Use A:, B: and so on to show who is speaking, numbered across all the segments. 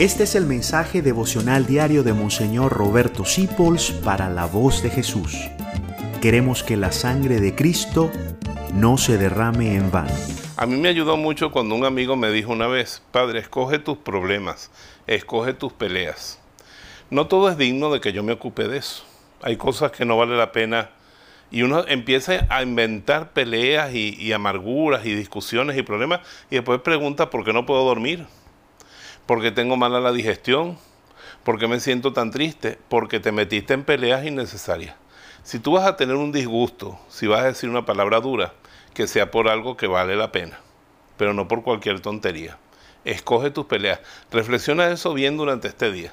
A: Este es el mensaje devocional diario de Monseñor Roberto Sipols para la voz de Jesús. Queremos que la sangre de Cristo no se derrame en vano.
B: A mí me ayudó mucho cuando un amigo me dijo una vez, Padre, escoge tus problemas, escoge tus peleas. No todo es digno de que yo me ocupe de eso. Hay cosas que no vale la pena y uno empieza a inventar peleas y, y, amarguras y discusiones y problemas y después pregunta por qué no puedo dormir porque tengo mala la digestión, porque me siento tan triste, porque te metiste en peleas innecesarias. Si tú vas a tener un disgusto, si vas a decir una palabra dura, que sea por algo que vale la pena, pero no por cualquier tontería. Escoge tus peleas. Reflexiona eso bien durante este día.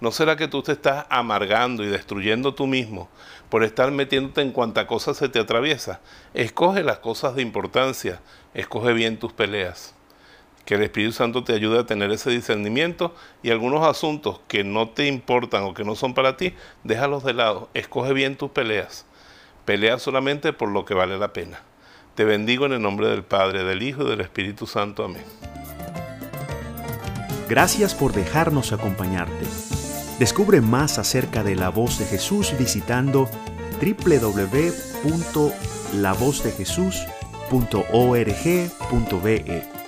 B: ¿No será que tú te estás amargando y destruyendo tú mismo por estar metiéndote en cuanta cosa se te atraviesa? Escoge las cosas de importancia, escoge bien tus peleas que el Espíritu Santo te ayude a tener ese discernimiento y algunos asuntos que no te importan o que no son para ti, déjalos de lado. Escoge bien tus peleas. Pelea solamente por lo que vale la pena. Te bendigo en el nombre del Padre, del Hijo y del Espíritu Santo. Amén.
A: Gracias por dejarnos acompañarte. Descubre más acerca de la voz de Jesús visitando www.lavozdejesús.org.be